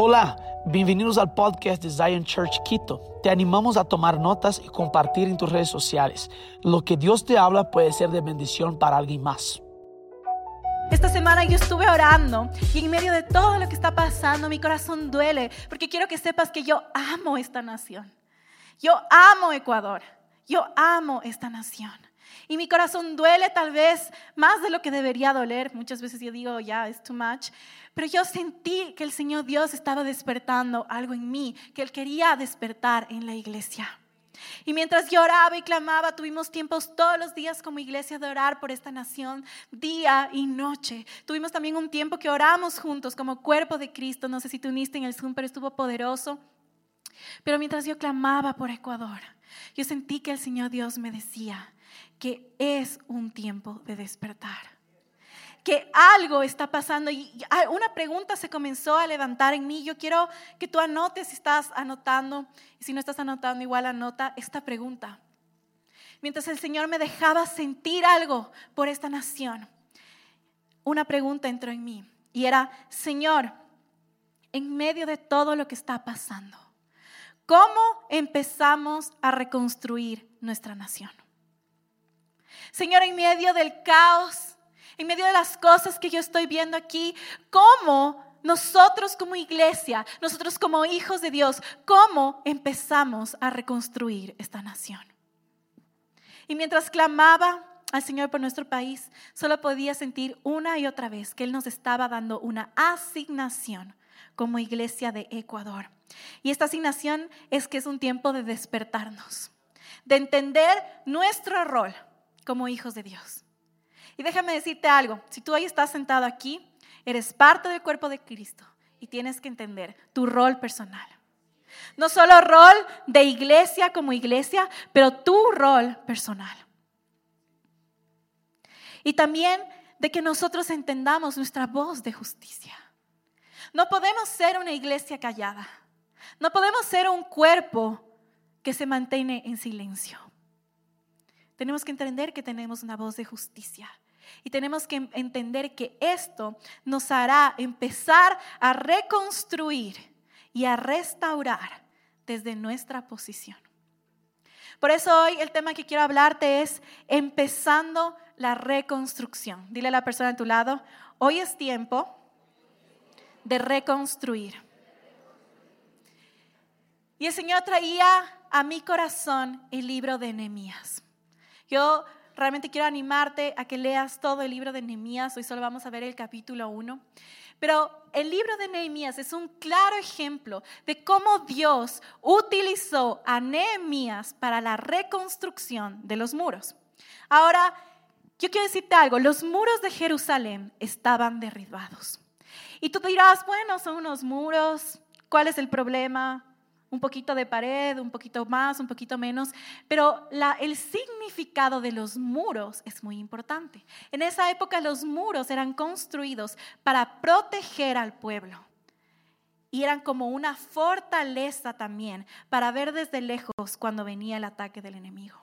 Hola, bienvenidos al podcast de Zion Church Quito. Te animamos a tomar notas y compartir en tus redes sociales. Lo que Dios te habla puede ser de bendición para alguien más. Esta semana yo estuve orando y en medio de todo lo que está pasando mi corazón duele porque quiero que sepas que yo amo esta nación. Yo amo Ecuador. Yo amo esta nación. Y mi corazón duele tal vez más de lo que debería doler. Muchas veces yo digo, ya, es too much. Pero yo sentí que el Señor Dios estaba despertando algo en mí, que Él quería despertar en la iglesia. Y mientras yo oraba y clamaba, tuvimos tiempos todos los días como iglesia de orar por esta nación, día y noche. Tuvimos también un tiempo que oramos juntos como cuerpo de Cristo. No sé si te uniste en el Zoom, pero estuvo poderoso. Pero mientras yo clamaba por Ecuador, yo sentí que el Señor Dios me decía, que es un tiempo de despertar. Que algo está pasando y una pregunta se comenzó a levantar en mí. Yo quiero que tú anotes si estás anotando y si no estás anotando igual anota esta pregunta. Mientras el Señor me dejaba sentir algo por esta nación, una pregunta entró en mí y era, Señor, en medio de todo lo que está pasando, ¿cómo empezamos a reconstruir nuestra nación? Señor, en medio del caos, en medio de las cosas que yo estoy viendo aquí, ¿cómo nosotros como iglesia, nosotros como hijos de Dios, cómo empezamos a reconstruir esta nación? Y mientras clamaba al Señor por nuestro país, solo podía sentir una y otra vez que Él nos estaba dando una asignación como iglesia de Ecuador. Y esta asignación es que es un tiempo de despertarnos, de entender nuestro rol como hijos de Dios. Y déjame decirte algo, si tú ahí estás sentado aquí, eres parte del cuerpo de Cristo y tienes que entender tu rol personal. No solo rol de iglesia como iglesia, pero tu rol personal. Y también de que nosotros entendamos nuestra voz de justicia. No podemos ser una iglesia callada. No podemos ser un cuerpo que se mantiene en silencio. Tenemos que entender que tenemos una voz de justicia. Y tenemos que entender que esto nos hará empezar a reconstruir y a restaurar desde nuestra posición. Por eso hoy el tema que quiero hablarte es empezando la reconstrucción. Dile a la persona a tu lado, hoy es tiempo de reconstruir. Y el Señor traía a mi corazón el libro de Nehemías. Yo realmente quiero animarte a que leas todo el libro de Nehemías. Hoy solo vamos a ver el capítulo 1. Pero el libro de Nehemías es un claro ejemplo de cómo Dios utilizó a Nehemías para la reconstrucción de los muros. Ahora, yo quiero decirte algo, los muros de Jerusalén estaban derribados. Y tú dirás, bueno, son unos muros, ¿cuál es el problema? Un poquito de pared, un poquito más, un poquito menos, pero el significado de los muros es muy importante. En esa época los muros eran construidos para proteger al pueblo y eran como una fortaleza también para ver desde lejos cuando venía el ataque del enemigo.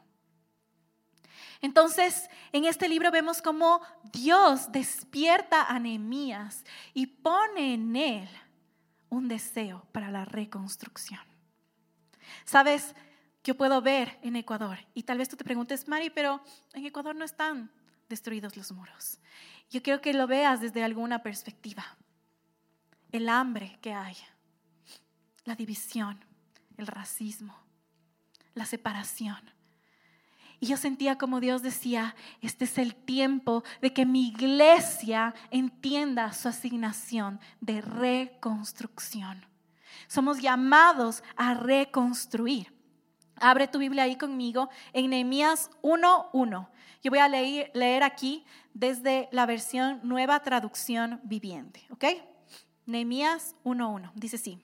Entonces, en este libro vemos cómo Dios despierta a Nehemías y pone en él un deseo para la reconstrucción. Sabes, yo puedo ver en Ecuador, y tal vez tú te preguntes, Mari, pero en Ecuador no están destruidos los muros. Yo quiero que lo veas desde alguna perspectiva. El hambre que hay, la división, el racismo, la separación. Y yo sentía como Dios decía, este es el tiempo de que mi iglesia entienda su asignación de reconstrucción. Somos llamados a reconstruir. Abre tu Biblia ahí conmigo en Nehemías 1.1. Yo voy a leer, leer, aquí desde la versión Nueva Traducción Viviente, ¿ok? Nehemías 1.1. Dice así.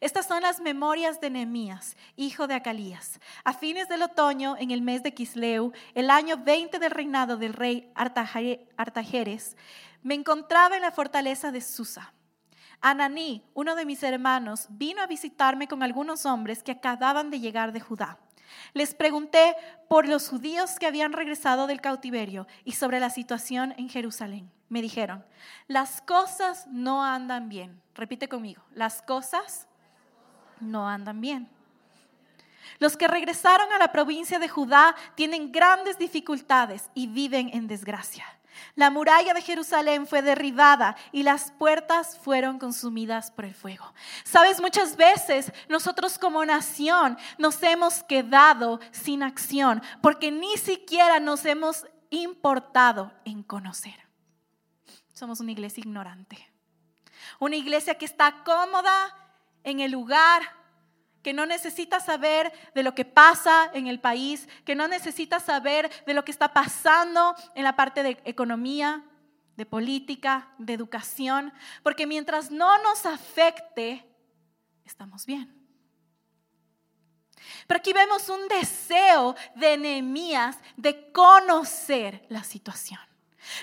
Estas son las memorias de Nehemías, hijo de Acalías. A fines del otoño, en el mes de Kisleu, el año 20 del reinado del rey Artajeres, me encontraba en la fortaleza de Susa Ananí, uno de mis hermanos, vino a visitarme con algunos hombres que acababan de llegar de Judá. Les pregunté por los judíos que habían regresado del cautiverio y sobre la situación en Jerusalén. Me dijeron, las cosas no andan bien. Repite conmigo, las cosas no andan bien. Los que regresaron a la provincia de Judá tienen grandes dificultades y viven en desgracia. La muralla de Jerusalén fue derribada y las puertas fueron consumidas por el fuego. Sabes, muchas veces nosotros como nación nos hemos quedado sin acción porque ni siquiera nos hemos importado en conocer. Somos una iglesia ignorante. Una iglesia que está cómoda en el lugar, que no necesita saber de lo que pasa en el país, que no necesita saber de lo que está pasando en la parte de economía, de política, de educación, porque mientras no nos afecte, estamos bien. Pero aquí vemos un deseo de Nehemías de conocer la situación.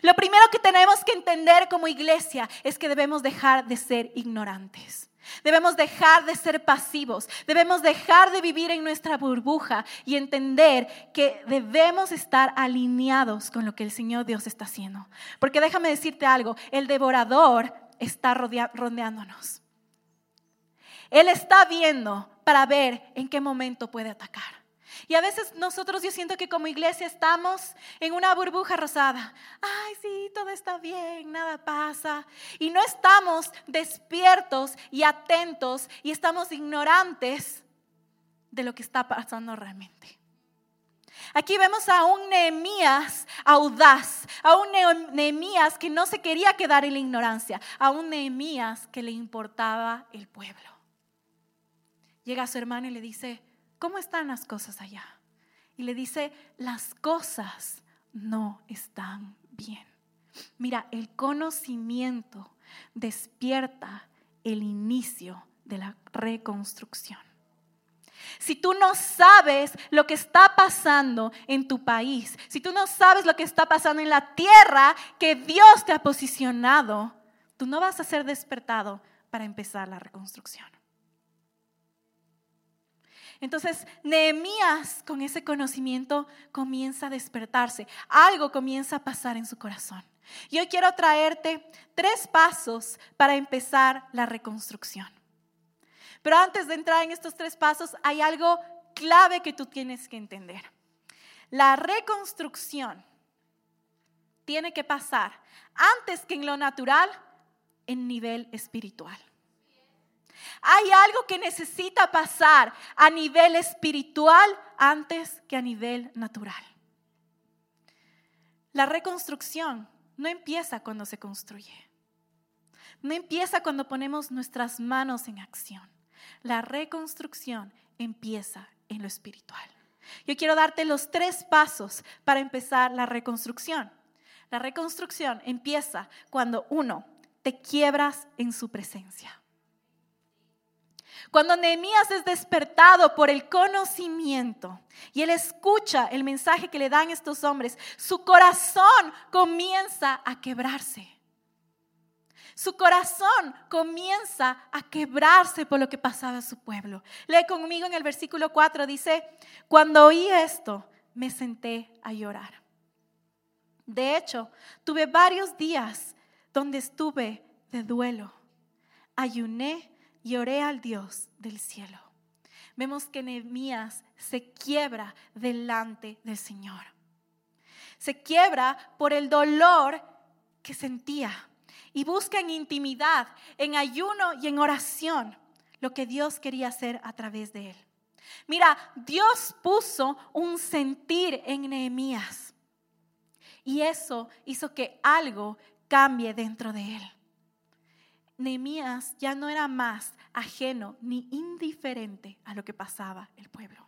Lo primero que tenemos que entender como iglesia es que debemos dejar de ser ignorantes. Debemos dejar de ser pasivos, debemos dejar de vivir en nuestra burbuja y entender que debemos estar alineados con lo que el Señor Dios está haciendo. Porque déjame decirte algo, el devorador está rodeándonos. Él está viendo para ver en qué momento puede atacar. Y a veces nosotros yo siento que como iglesia estamos en una burbuja rosada. Ay, sí, todo está bien, nada pasa. Y no estamos despiertos y atentos y estamos ignorantes de lo que está pasando realmente. Aquí vemos a un Nehemías audaz, a un Nehemías que no se quería quedar en la ignorancia, a un Nehemías que le importaba el pueblo. Llega a su hermano y le dice, ¿cómo están las cosas allá? Y le dice, las cosas no están bien. Mira, el conocimiento despierta el inicio de la reconstrucción. Si tú no sabes lo que está pasando en tu país, si tú no sabes lo que está pasando en la tierra que Dios te ha posicionado, tú no vas a ser despertado para empezar la reconstrucción. Entonces, Nehemías con ese conocimiento comienza a despertarse. Algo comienza a pasar en su corazón. Yo quiero traerte tres pasos para empezar la reconstrucción. Pero antes de entrar en estos tres pasos, hay algo clave que tú tienes que entender. La reconstrucción tiene que pasar antes que en lo natural, en nivel espiritual. Hay algo que necesita pasar a nivel espiritual antes que a nivel natural. La reconstrucción no empieza cuando se construye. No empieza cuando ponemos nuestras manos en acción. La reconstrucción empieza en lo espiritual. Yo quiero darte los tres pasos para empezar la reconstrucción. La reconstrucción empieza cuando uno, te quiebras en su presencia. Cuando Nehemías es despertado por el conocimiento y él escucha el mensaje que le dan estos hombres, su corazón comienza a quebrarse. Su corazón comienza a quebrarse por lo que pasaba a su pueblo. Lee conmigo en el versículo 4, dice, cuando oí esto, me senté a llorar. De hecho, tuve varios días donde estuve de duelo. Ayuné y oré al Dios del cielo. Vemos que Nehemías se quiebra delante del Señor. Se quiebra por el dolor que sentía y busca en intimidad, en ayuno y en oración lo que Dios quería hacer a través de él. Mira, Dios puso un sentir en Nehemías y eso hizo que algo cambie dentro de él. Nehemías ya no era más ajeno ni indiferente a lo que pasaba el pueblo.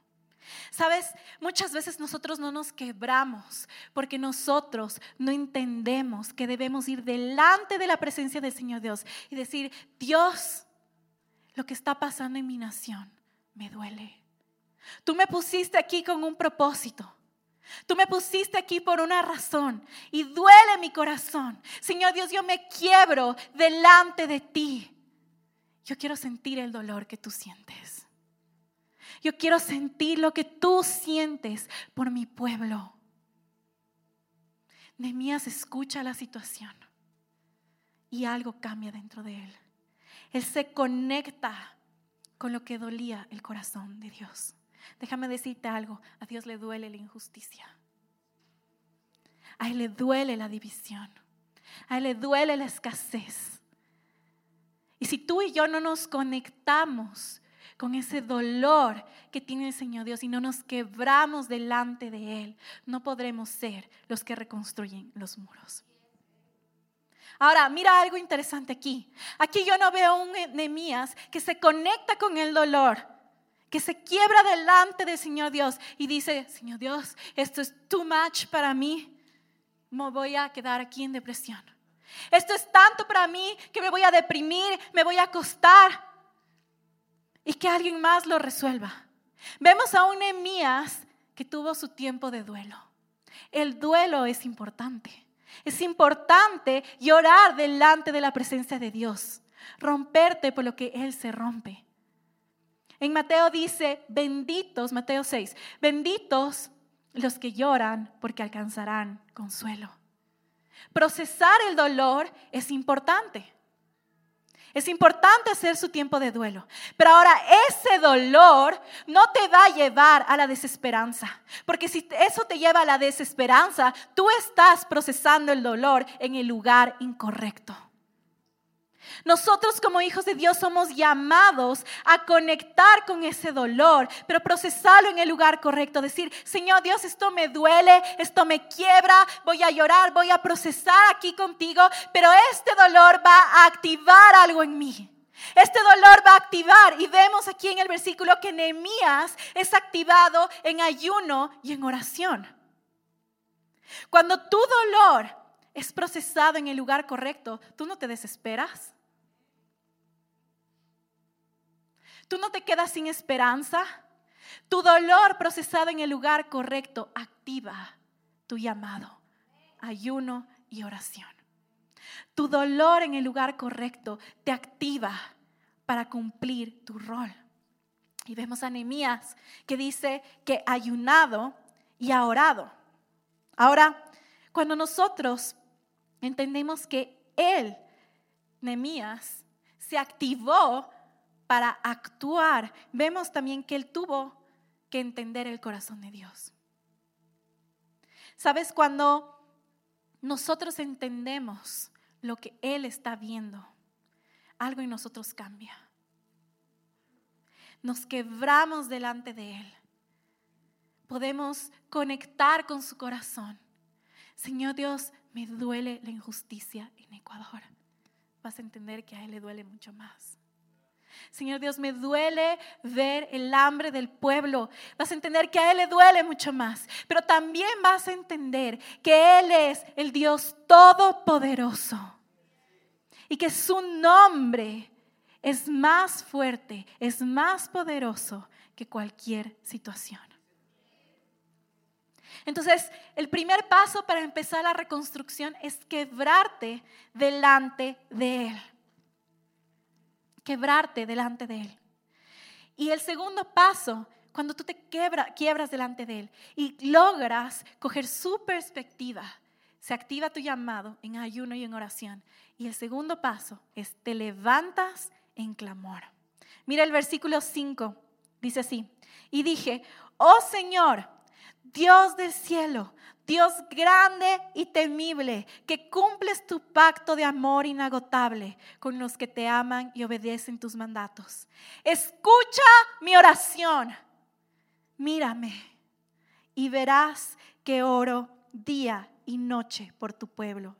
Sabes, muchas veces nosotros no nos quebramos porque nosotros no entendemos que debemos ir delante de la presencia del Señor Dios y decir, Dios, lo que está pasando en mi nación me duele. Tú me pusiste aquí con un propósito. Tú me pusiste aquí por una razón y duele mi corazón. Señor Dios, yo me quiebro delante de ti. Yo quiero sentir el dolor que tú sientes. Yo quiero sentir lo que tú sientes por mi pueblo. Nehemías escucha la situación y algo cambia dentro de él. Él se conecta con lo que dolía el corazón de Dios. Déjame decirte algo, a Dios le duele la injusticia. A Él le duele la división. A Él le duele la escasez. Y si tú y yo no nos conectamos con ese dolor que tiene el Señor Dios y no nos quebramos delante de Él, no podremos ser los que reconstruyen los muros. Ahora, mira algo interesante aquí. Aquí yo no veo un Nehemías que se conecta con el dolor, que se quiebra delante del Señor Dios y dice, Señor Dios, esto es too much para mí, me voy a quedar aquí en depresión. Esto es tanto para mí que me voy a deprimir, me voy a acostar y que alguien más lo resuelva. Vemos a un Nehemías que tuvo su tiempo de duelo. El duelo es importante. Es importante llorar delante de la presencia de Dios, romperte por lo que Él se rompe. En Mateo dice, benditos, Mateo 6, benditos los que lloran porque alcanzarán consuelo. Procesar el dolor es importante. Es importante hacer su tiempo de duelo. Pero ahora ese dolor no te va a llevar a la desesperanza. Porque si eso te lleva a la desesperanza, tú estás procesando el dolor en el lugar incorrecto. Nosotros como hijos de Dios somos llamados a conectar con ese dolor, pero procesarlo en el lugar correcto. Decir, Señor Dios, esto me duele, esto me quiebra, voy a llorar, voy a procesar aquí contigo, pero este dolor va a activar algo en mí. Este dolor va a activar y vemos aquí en el versículo que Nehemías es activado en ayuno y en oración. Cuando tu dolor es procesado en el lugar correcto, tú no te desesperas. Tú no te quedas sin esperanza. Tu dolor procesado en el lugar correcto activa tu llamado, ayuno y oración. Tu dolor en el lugar correcto te activa para cumplir tu rol. Y vemos a Nehemías que dice que ha ayunado y ha orado. Ahora, cuando nosotros entendemos que él, Nehemías, se activó para actuar, vemos también que él tuvo que entender el corazón de Dios. ¿Sabes? Cuando nosotros entendemos lo que Él está viendo, algo en nosotros cambia. Nos quebramos delante de Él. Podemos conectar con su corazón. Señor Dios, me duele la injusticia en Ecuador. Vas a entender que a Él le duele mucho más. Señor Dios, me duele ver el hambre del pueblo. Vas a entender que a Él le duele mucho más, pero también vas a entender que Él es el Dios todopoderoso y que su nombre es más fuerte, es más poderoso que cualquier situación. Entonces, el primer paso para empezar la reconstrucción es quebrarte delante de Él quebrarte delante de Él. Y el segundo paso, cuando tú te quiebras delante de Él y logras coger su perspectiva, se activa tu llamado en ayuno y en oración. Y el segundo paso es te levantas en clamor. Mira el versículo 5, dice así, y dije, oh Señor, Dios del cielo, Dios grande y temible, que cumples tu pacto de amor inagotable con los que te aman y obedecen tus mandatos. Escucha mi oración, mírame y verás que oro día y noche por tu pueblo,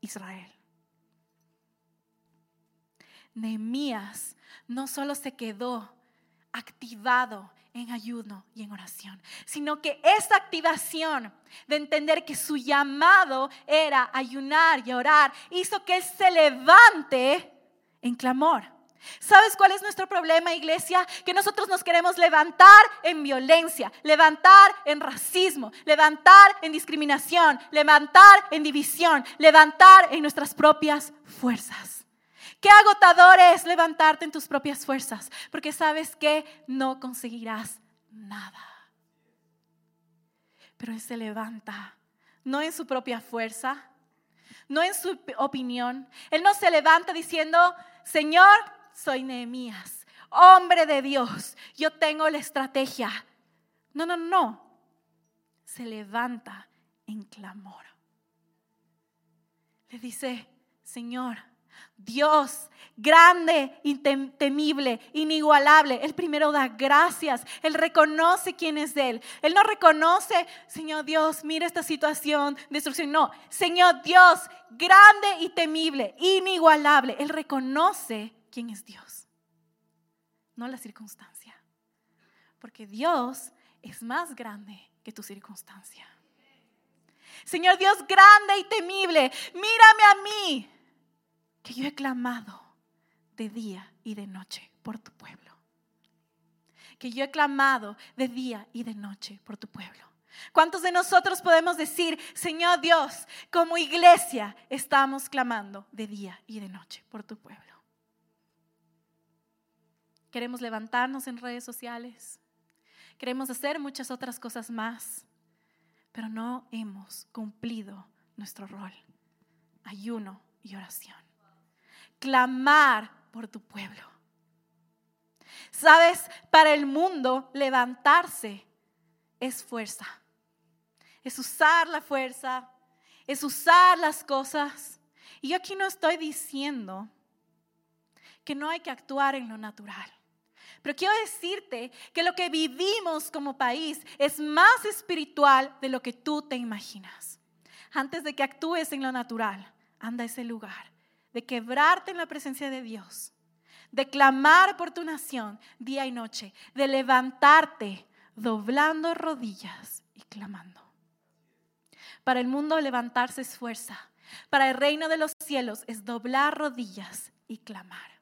Israel. Nehemías no solo se quedó activado en ayuno y en oración, sino que esa activación de entender que su llamado era ayunar y orar hizo que él se levante en clamor. ¿Sabes cuál es nuestro problema, iglesia? Que nosotros nos queremos levantar en violencia, levantar en racismo, levantar en discriminación, levantar en división, levantar en nuestras propias fuerzas. Qué agotador es levantarte en tus propias fuerzas, porque sabes que no conseguirás nada. Pero Él se levanta, no en su propia fuerza, no en su opinión. Él no se levanta diciendo, Señor, soy Nehemías, hombre de Dios, yo tengo la estrategia. No, no, no. Se levanta en clamor. Le dice, Señor, Dios grande, temible, inigualable. El primero da gracias. Él reconoce quién es Él. Él no reconoce, Señor Dios, mira esta situación, destrucción. No, Señor Dios grande y temible, inigualable. Él reconoce quién es Dios, no la circunstancia. Porque Dios es más grande que tu circunstancia. Señor Dios grande y temible, mírame a mí que yo he clamado de día y de noche por tu pueblo. Que yo he clamado de día y de noche por tu pueblo. ¿Cuántos de nosotros podemos decir, Señor Dios, como iglesia estamos clamando de día y de noche por tu pueblo? Queremos levantarnos en redes sociales. Queremos hacer muchas otras cosas más, pero no hemos cumplido nuestro rol. Ayuno y oración clamar por tu pueblo. Sabes, para el mundo levantarse es fuerza. Es usar la fuerza, es usar las cosas. Y yo aquí no estoy diciendo que no hay que actuar en lo natural. Pero quiero decirte que lo que vivimos como país es más espiritual de lo que tú te imaginas. Antes de que actúes en lo natural, anda a ese lugar de quebrarte en la presencia de Dios, de clamar por tu nación día y noche, de levantarte doblando rodillas y clamando. Para el mundo levantarse es fuerza, para el reino de los cielos es doblar rodillas y clamar.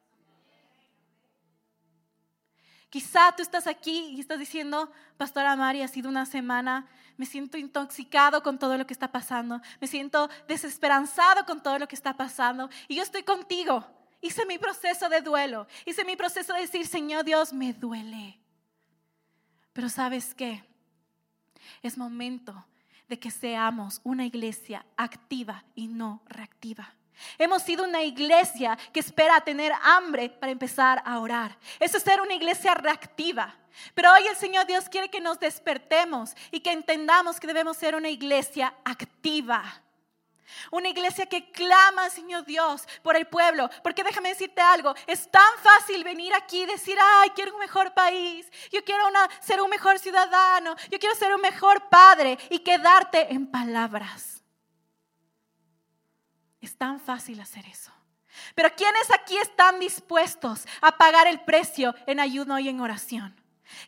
Quizá tú estás aquí y estás diciendo, Pastora Mari, ha sido una semana, me siento intoxicado con todo lo que está pasando, me siento desesperanzado con todo lo que está pasando y yo estoy contigo. Hice mi proceso de duelo, hice mi proceso de decir, Señor Dios, me duele. Pero sabes qué? Es momento de que seamos una iglesia activa y no reactiva. Hemos sido una iglesia que espera tener hambre para empezar a orar. Eso es ser una iglesia reactiva. Pero hoy el Señor Dios quiere que nos despertemos y que entendamos que debemos ser una iglesia activa. Una iglesia que clama, Señor Dios, por el pueblo. Porque déjame decirte algo, es tan fácil venir aquí y decir, ay, quiero un mejor país, yo quiero ser un mejor ciudadano, yo quiero ser un mejor padre y quedarte en palabras. Es tan fácil hacer eso. Pero ¿quiénes aquí están dispuestos a pagar el precio en ayuno y en oración?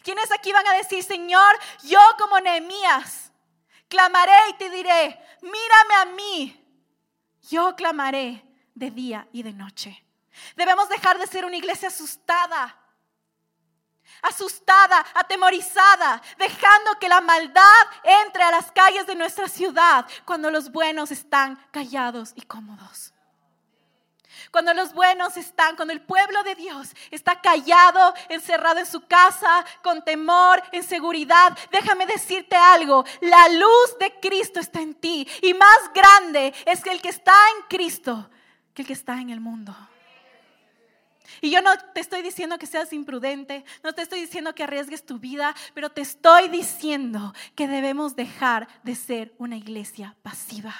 ¿Quiénes aquí van a decir, Señor, yo como Nehemías, clamaré y te diré, mírame a mí, yo clamaré de día y de noche. Debemos dejar de ser una iglesia asustada, asustada, atemorizada, dejando que la maldad entre a las calles de nuestra ciudad cuando los buenos están callados y cómodos. Cuando los buenos están, cuando el pueblo de Dios está callado, encerrado en su casa, con temor, en seguridad, déjame decirte algo, la luz de Cristo está en ti y más grande es el que está en Cristo que el que está en el mundo. Y yo no te estoy diciendo que seas imprudente, no te estoy diciendo que arriesgues tu vida, pero te estoy diciendo que debemos dejar de ser una iglesia pasiva.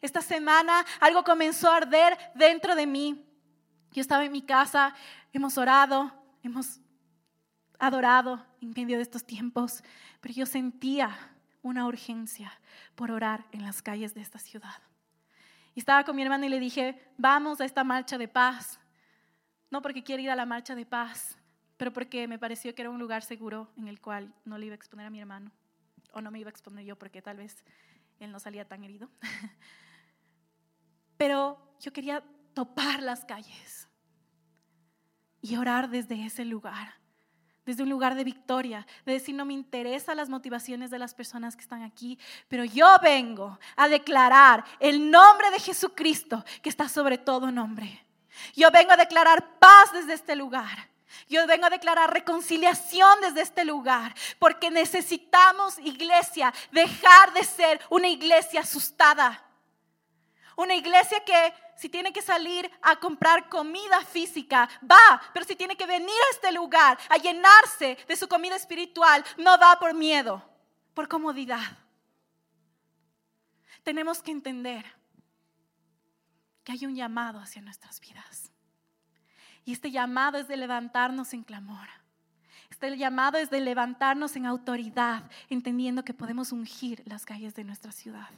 Esta semana algo comenzó a arder dentro de mí. Yo estaba en mi casa, hemos orado, hemos adorado en medio de estos tiempos, pero yo sentía una urgencia por orar en las calles de esta ciudad. Y estaba con mi hermano y le dije, vamos a esta marcha de paz. No porque quiera ir a la marcha de paz, pero porque me pareció que era un lugar seguro en el cual no le iba a exponer a mi hermano. O no me iba a exponer yo porque tal vez él no salía tan herido. Pero yo quería topar las calles y orar desde ese lugar, desde un lugar de victoria, de decir, no me interesan las motivaciones de las personas que están aquí, pero yo vengo a declarar el nombre de Jesucristo que está sobre todo nombre. Yo vengo a declarar paz desde este lugar. Yo vengo a declarar reconciliación desde este lugar, porque necesitamos, iglesia, dejar de ser una iglesia asustada. Una iglesia que si tiene que salir a comprar comida física, va, pero si tiene que venir a este lugar a llenarse de su comida espiritual, no va por miedo, por comodidad. Tenemos que entender hay un llamado hacia nuestras vidas. Y este llamado es de levantarnos en clamor. Este llamado es de levantarnos en autoridad, entendiendo que podemos ungir las calles de nuestra ciudad,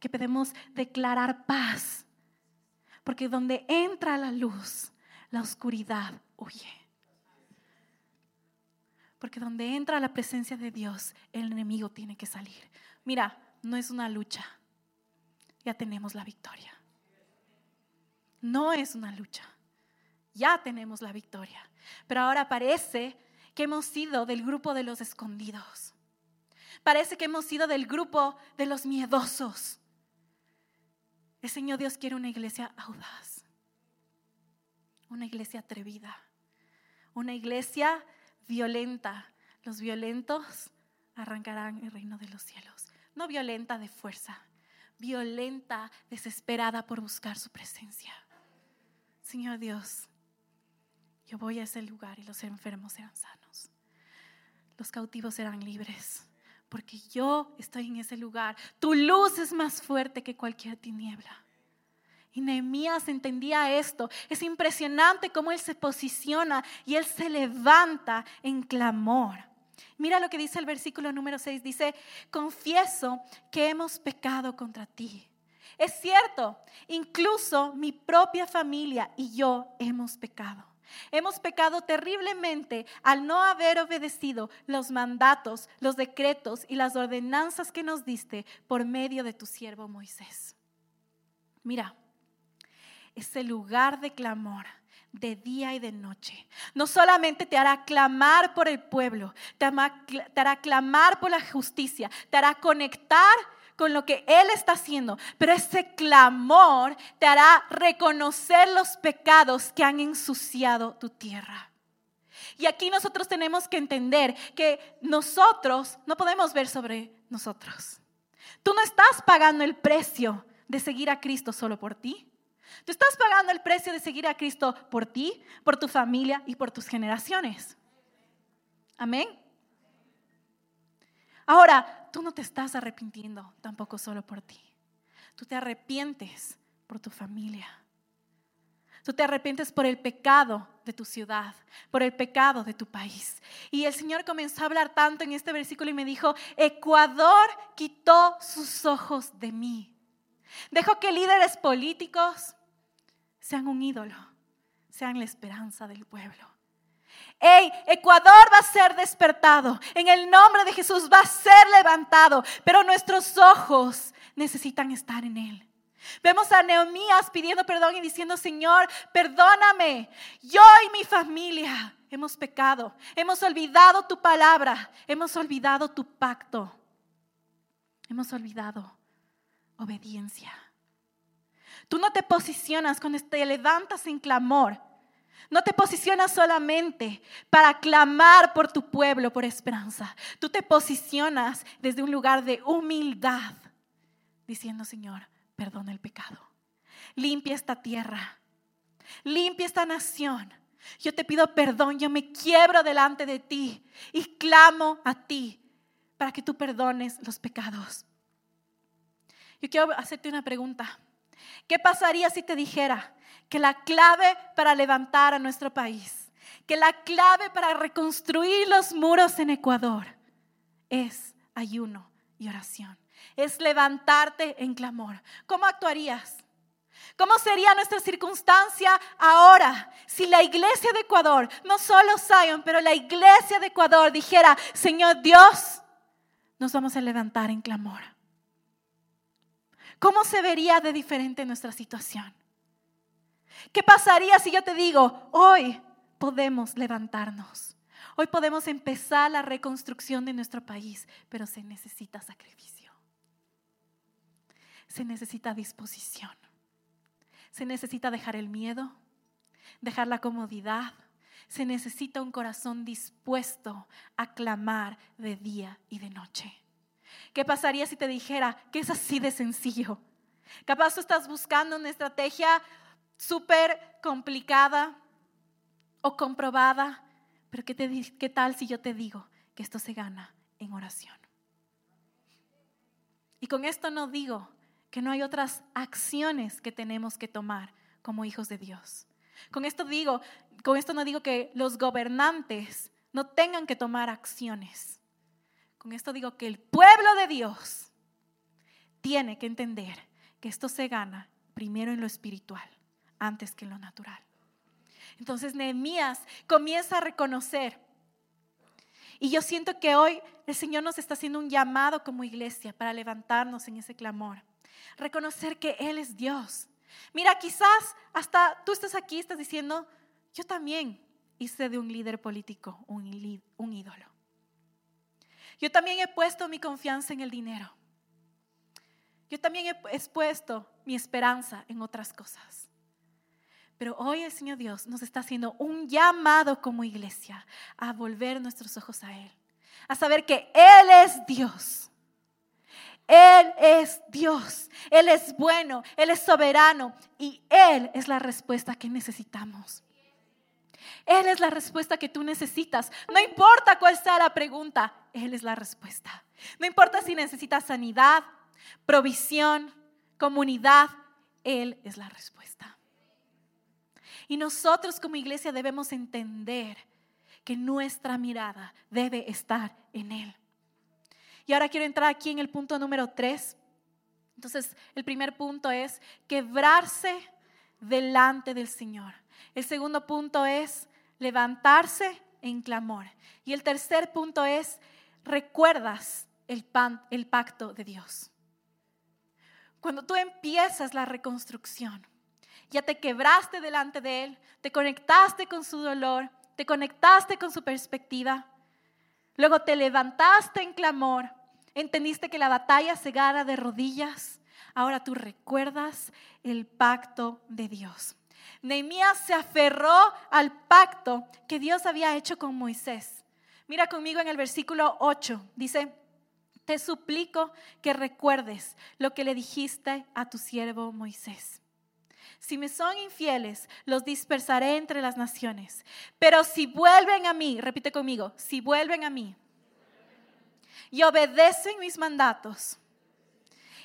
que podemos declarar paz, porque donde entra la luz, la oscuridad huye. Porque donde entra la presencia de Dios, el enemigo tiene que salir. Mira, no es una lucha, ya tenemos la victoria. No es una lucha ya tenemos la victoria. Pero ahora parece que hemos sido del grupo de los escondidos. Parece que hemos sido del grupo de los miedosos. El Señor Dios quiere una iglesia audaz, una iglesia atrevida, una iglesia violenta. Los violentos arrancarán el reino de los cielos. No violenta de fuerza, violenta, desesperada por buscar su presencia. Señor Dios, yo voy a ese lugar y los enfermos serán sanos. Los cautivos serán libres. Porque yo estoy en ese lugar. Tu luz es más fuerte que cualquier tiniebla. Y Nehemías entendía esto. Es impresionante cómo él se posiciona y él se levanta en clamor. Mira lo que dice el versículo número 6. Dice, confieso que hemos pecado contra ti. Es cierto, incluso mi propia familia y yo hemos pecado. Hemos pecado terriblemente al no haber obedecido los mandatos, los decretos y las ordenanzas que nos diste por medio de tu siervo Moisés. Mira, ese lugar de clamor de día y de noche. No solamente te hará clamar por el pueblo, te hará clamar por la justicia, te hará conectar con lo que Él está haciendo, pero ese clamor te hará reconocer los pecados que han ensuciado tu tierra. Y aquí nosotros tenemos que entender que nosotros no podemos ver sobre nosotros. Tú no estás pagando el precio de seguir a Cristo solo por ti. Tú estás pagando el precio de seguir a Cristo por ti, por tu familia y por tus generaciones. Amén. Ahora, tú no te estás arrepintiendo tampoco solo por ti. Tú te arrepientes por tu familia. Tú te arrepientes por el pecado de tu ciudad, por el pecado de tu país. Y el Señor comenzó a hablar tanto en este versículo y me dijo, Ecuador quitó sus ojos de mí. Dejó que líderes políticos sean un ídolo, sean la esperanza del pueblo. Hey, Ecuador va a ser despertado. En el nombre de Jesús va a ser levantado. Pero nuestros ojos necesitan estar en Él. Vemos a Neomías pidiendo perdón y diciendo, Señor, perdóname. Yo y mi familia hemos pecado. Hemos olvidado tu palabra. Hemos olvidado tu pacto. Hemos olvidado obediencia. Tú no te posicionas cuando te levantas en clamor no te posicionas solamente para clamar por tu pueblo, por esperanza. Tú te posicionas desde un lugar de humildad, diciendo, Señor, perdona el pecado. Limpia esta tierra. Limpia esta nación. Yo te pido perdón, yo me quiebro delante de ti y clamo a ti para que tú perdones los pecados. Yo quiero hacerte una pregunta. ¿Qué pasaría si te dijera que la clave para levantar a nuestro país, que la clave para reconstruir los muros en Ecuador es ayuno y oración. Es levantarte en clamor. ¿Cómo actuarías? ¿Cómo sería nuestra circunstancia ahora si la iglesia de Ecuador, no solo Zion, pero la iglesia de Ecuador dijera, Señor Dios, nos vamos a levantar en clamor? ¿Cómo se vería de diferente nuestra situación? ¿Qué pasaría si yo te digo, hoy podemos levantarnos? Hoy podemos empezar la reconstrucción de nuestro país, pero se necesita sacrificio. Se necesita disposición. Se necesita dejar el miedo. dejar la comodidad. Se necesita un corazón dispuesto a clamar de día y de noche. ¿Qué pasaría si te dijera que es así de sencillo? Capaz tú estás buscando una estrategia súper complicada o comprobada, pero ¿qué, ¿qué tal si yo te digo que esto se gana en oración? Y con esto no digo que no hay otras acciones que tenemos que tomar como hijos de Dios. Con esto digo, con esto no digo que los gobernantes no tengan que tomar acciones. Con esto digo que el pueblo de Dios tiene que entender que esto se gana primero en lo espiritual antes que lo natural. Entonces Nehemías comienza a reconocer. Y yo siento que hoy el Señor nos está haciendo un llamado como iglesia para levantarnos en ese clamor. Reconocer que Él es Dios. Mira, quizás hasta tú estás aquí, estás diciendo, yo también hice de un líder político un, un ídolo. Yo también he puesto mi confianza en el dinero. Yo también he puesto mi esperanza en otras cosas. Pero hoy el Señor Dios nos está haciendo un llamado como iglesia a volver nuestros ojos a Él, a saber que Él es Dios. Él es Dios, Él es bueno, Él es soberano y Él es la respuesta que necesitamos. Él es la respuesta que tú necesitas. No importa cuál sea la pregunta, Él es la respuesta. No importa si necesitas sanidad, provisión, comunidad, Él es la respuesta. Y nosotros como iglesia debemos entender que nuestra mirada debe estar en Él. Y ahora quiero entrar aquí en el punto número tres. Entonces, el primer punto es quebrarse delante del Señor. El segundo punto es levantarse en clamor. Y el tercer punto es recuerdas el, pacto de Dios. Cuando tú empiezas la reconstrucción, ya te quebraste delante de Él, te conectaste con su dolor, te conectaste con su perspectiva, luego te levantaste en clamor, entendiste que la batalla se gana de rodillas, ahora tú recuerdas el pacto de Dios. Nehemías se aferró al pacto que Dios había hecho con Moisés. Mira conmigo en el versículo 8, dice, te suplico que recuerdes lo que le dijiste a tu siervo Moisés. Si me son infieles, los dispersaré entre las naciones. Pero si vuelven a mí, repite conmigo, si vuelven a mí y obedecen mis mandatos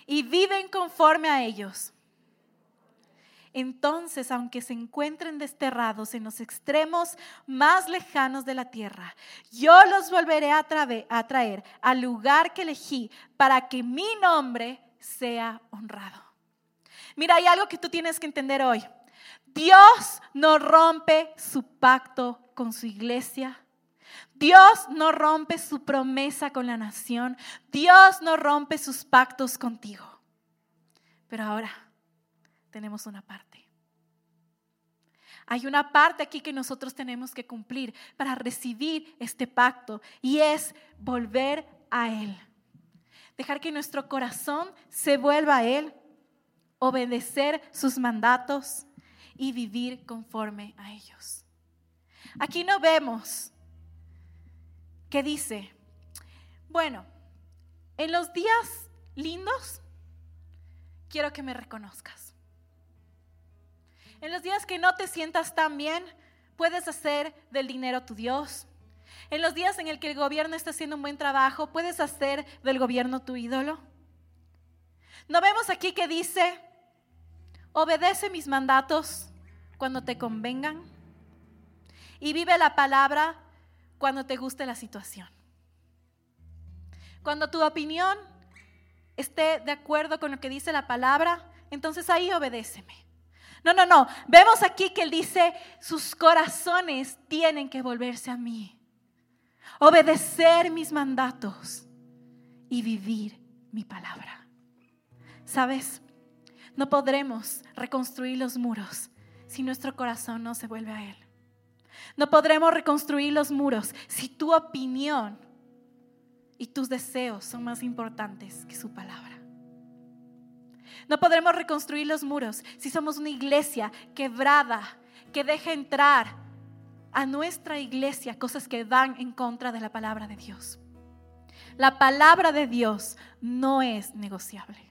y viven conforme a ellos, entonces, aunque se encuentren desterrados en los extremos más lejanos de la tierra, yo los volveré a, traer al lugar que elegí para que mi nombre sea honrado. Mira, hay algo que tú tienes que entender hoy. Dios no rompe su pacto con su iglesia. Dios no rompe su promesa con la nación. Dios no rompe sus pactos contigo. Pero ahora tenemos una parte. Hay una parte aquí que nosotros tenemos que cumplir para recibir este pacto y es volver a Él. Dejar que nuestro corazón se vuelva a Él, obedecer sus mandatos y vivir conforme a ellos. Aquí no vemos que dice, bueno, en los días lindos quiero que me reconozcas. En los días que no te sientas tan bien, puedes hacer del dinero tu Dios. En los días en el que el gobierno está haciendo un buen trabajo, puedes hacer del gobierno tu ídolo. ¿No vemos aquí que dice, obedece mis mandatos cuando te convengan y vive la palabra cuando te guste la situación? Cuando tu opinión esté de acuerdo con lo que dice la palabra, entonces ahí obedéceme. No, no, no. Vemos aquí que él dice, sus corazones tienen que volverse a mí, obedecer mis mandatos y vivir mi palabra. ¿Sabes? No podremos reconstruir los muros si nuestro corazón no se vuelve a Él. No podremos reconstruir los muros si tu opinión y tus deseos son más importantes que su palabra. No podremos reconstruir los muros si somos una iglesia quebrada, que deje entrar a nuestra iglesia cosas que van en contra de la palabra de Dios. La palabra de Dios no es negociable.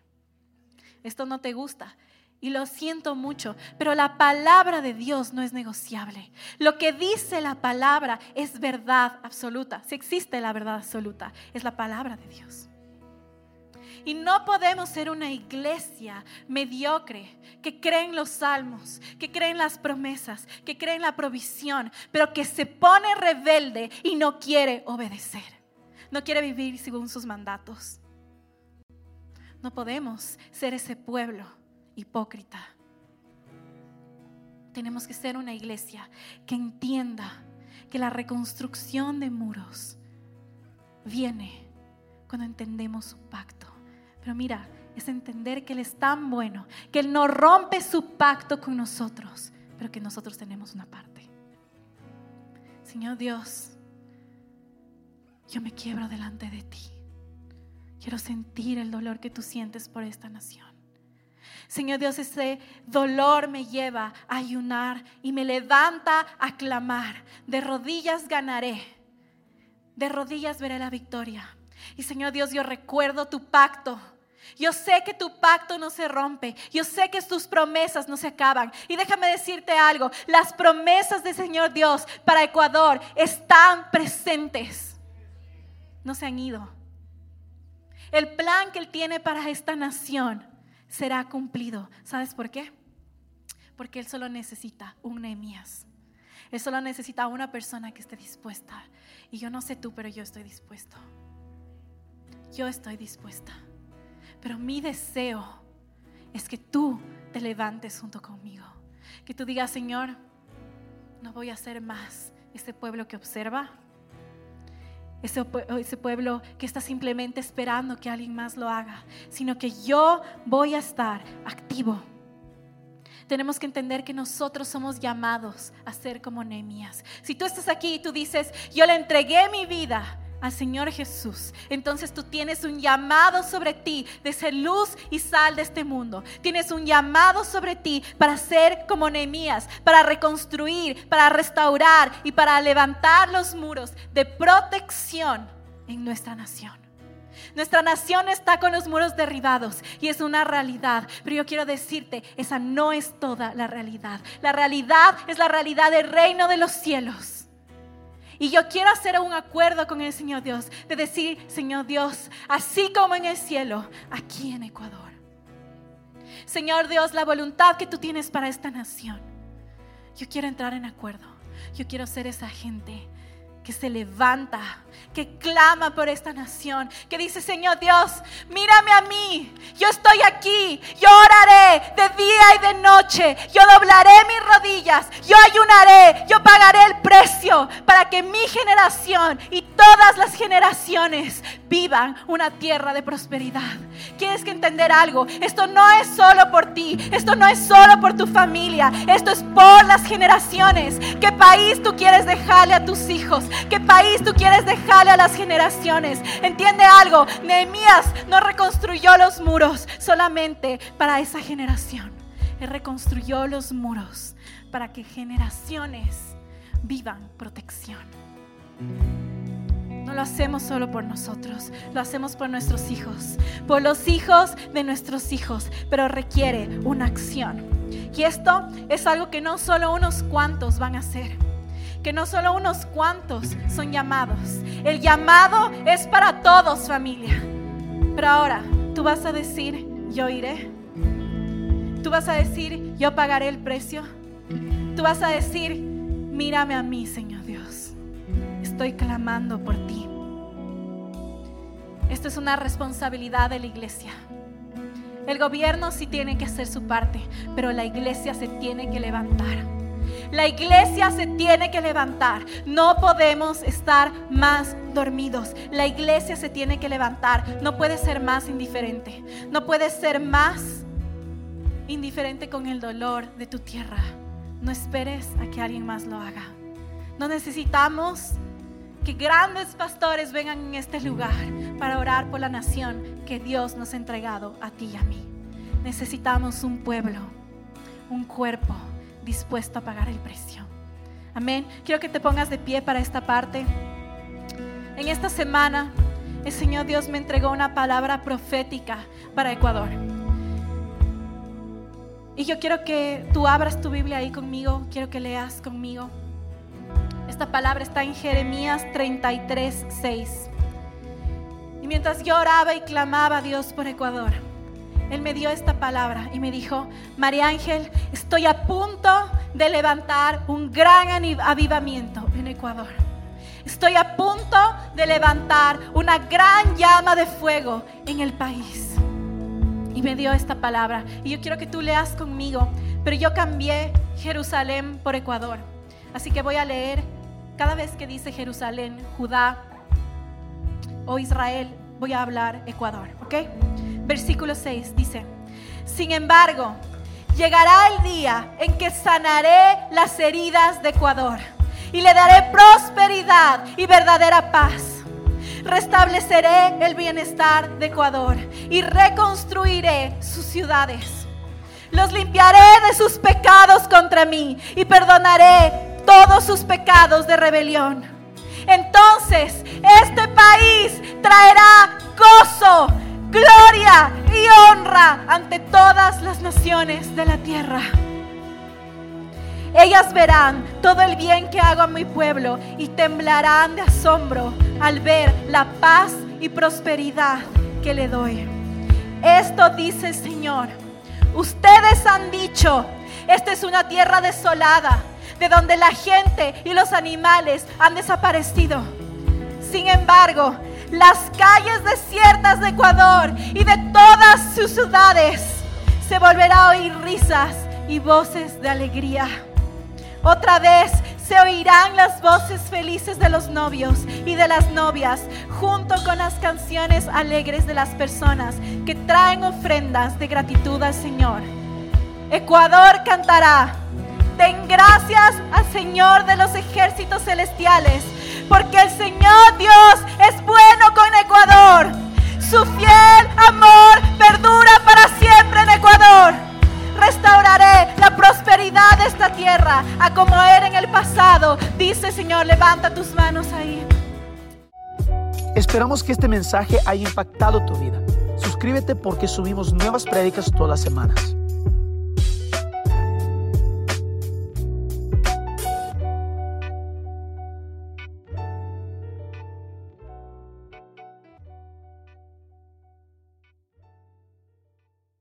Esto no te gusta, y lo siento mucho, pero la palabra de Dios no es negociable. Lo que dice la palabra es verdad absoluta. Si existe la verdad absoluta, es la palabra de Dios. Y no podemos ser una iglesia mediocre que cree en los salmos, que cree en las promesas, que cree en la provisión, pero que se pone rebelde y no quiere obedecer. No quiere vivir según sus mandatos. No podemos ser ese pueblo hipócrita. Tenemos que ser una iglesia que entienda que la reconstrucción de muros viene cuando entendemos su pacto. Pero mira, es entender que Él es tan bueno, que Él no rompe su pacto con nosotros, pero que nosotros tenemos una parte. Señor Dios, yo me quiebro delante de ti. Quiero sentir el dolor que tú sientes por esta nación. Señor Dios, ese dolor me lleva a ayunar y me levanta a clamar. De rodillas ganaré. De rodillas veré la victoria. Y Señor Dios, yo recuerdo tu pacto. Yo sé que tu pacto no se rompe. Yo sé que tus promesas no se acaban. Y déjame decirte algo. Las promesas del Señor Dios para Ecuador están presentes. No se han ido. El plan que Él tiene para esta nación será cumplido. ¿Sabes por qué? Porque Él solo necesita un Nehemías. Él solo necesita una persona que esté dispuesta. Y yo no sé tú, pero yo estoy dispuesto. Yo estoy dispuesta. Pero mi deseo es que tú te levantes junto conmigo. Que tú digas, Señor, no voy a ser más este pueblo que observa ese, ese, pueblo que está simplemente esperando que alguien más lo haga, sino que yo voy a estar activo. Tenemos que entender que nosotros somos llamados a ser como Nehemías. Si tú estás aquí y tú dices, yo le entregué mi vida al Señor Jesús, entonces tú tienes un llamado sobre ti de ser luz y sal de este mundo. Tienes un llamado sobre ti para ser como Nehemías, para reconstruir, para restaurar y para levantar los muros de protección en nuestra nación. Nuestra nación está con los muros derribados y es una realidad. Pero yo quiero decirte, esa no es toda la realidad. La realidad es la realidad del reino de los cielos. Y yo quiero hacer un acuerdo con el Señor Dios, de decir, Señor Dios, así como en el cielo, aquí en Ecuador. Señor Dios, la voluntad que tú tienes para esta nación. Yo quiero entrar en acuerdo. Yo quiero ser esa gente que se levanta, que clama por esta nación, que dice, Señor Dios, mírame a mí, yo estoy aquí, yo oraré de día y de noche, yo doblaré mis rodillas, yo ayunaré, yo pagaré el precio para que mi generación y todas las generaciones vivan una tierra de prosperidad. Tienes que entender algo, esto no es solo por ti, esto no es solo por tu familia, esto es por las generaciones. ¿Qué país tú quieres dejarle a tus hijos? ¿Qué país tú quieres dejarle a las generaciones? Entiende algo, Nehemías no reconstruyó los muros solamente para esa generación. Él reconstruyó los muros para que generaciones vivan protección. No lo hacemos solo por nosotros, lo hacemos por nuestros hijos, por los hijos de nuestros hijos, pero requiere una acción. Y esto es algo que no solo unos cuantos van a hacer que no solo unos cuantos son llamados. El llamado es para todos, familia. Pero ahora, tú vas a decir, yo iré. Tú vas a decir, yo pagaré el precio. Tú vas a decir, mírame a mí, Señor. Estoy clamando por ti. Esto es una responsabilidad de la iglesia. El gobierno sí tiene que hacer su parte, pero la iglesia se tiene que levantar. La iglesia se tiene que levantar. No podemos estar más dormidos. La iglesia se tiene que levantar. No puede ser más indiferente. No puede ser más indiferente con el dolor de tu tierra. No esperes a que alguien más lo haga. No necesitamos que grandes pastores vengan en este lugar para orar por la nación que Dios nos ha entregado a ti y a mí. Necesitamos un pueblo, un cuerpo dispuesto a pagar el precio. Amén. Quiero que te pongas de pie para esta parte. En esta semana, el Señor Dios me entregó una palabra profética para Ecuador. Y yo quiero que tú abras tu Biblia ahí conmigo, quiero que leas conmigo. Esta palabra está en Jeremías 33, 6. Y mientras yo oraba y clamaba a Dios por Ecuador, Él me dio esta palabra y me dijo, María Ángel, estoy a punto de levantar un gran avivamiento en Ecuador. Estoy a punto de levantar una gran llama de fuego en el país y me dio esta palabra. Y yo quiero que tú leas conmigo, pero yo cambié Jerusalén por Ecuador. Así que voy a leer cada vez que dice Jerusalén, Judá o Israel, voy a hablar Ecuador, ¿ok? Versículo 6 dice, sin embargo, llegará el día en que sanaré las heridas de Ecuador y le daré prosperidad y verdadera paz restableceré el bienestar de Ecuador y reconstruiré sus ciudades. Los limpiaré de sus pecados contra mí y perdonaré todos sus pecados de rebelión. Entonces este país traerá gozo, gloria y honra ante todas las naciones de la tierra. Ellas verán todo el bien que hago a mi pueblo y temblarán de asombro al ver la paz y prosperidad que le doy. Esto dice el Señor. Ustedes han dicho, esta es una tierra desolada, de donde la gente y los animales han desaparecido. Sin embargo, las calles desiertas de Ecuador y de todas sus ciudades se volverá a oír risas y voces de alegría. Otra vez se oirán las voces felices de los novios y de las novias, junto con las canciones alegres de las personas que traen ofrendas de gratitud al Señor. Ecuador cantará, den gracias al Señor de los ejércitos celestiales, porque el Señor Dios es bueno con Ecuador. Su fiel amor perdura para siempre en Ecuador restauraré la prosperidad de esta tierra a como era en el pasado. Dice Señor, levanta tus manos ahí. Esperamos que este mensaje haya impactado tu vida. Suscríbete porque subimos nuevas prédicas todas las semanas.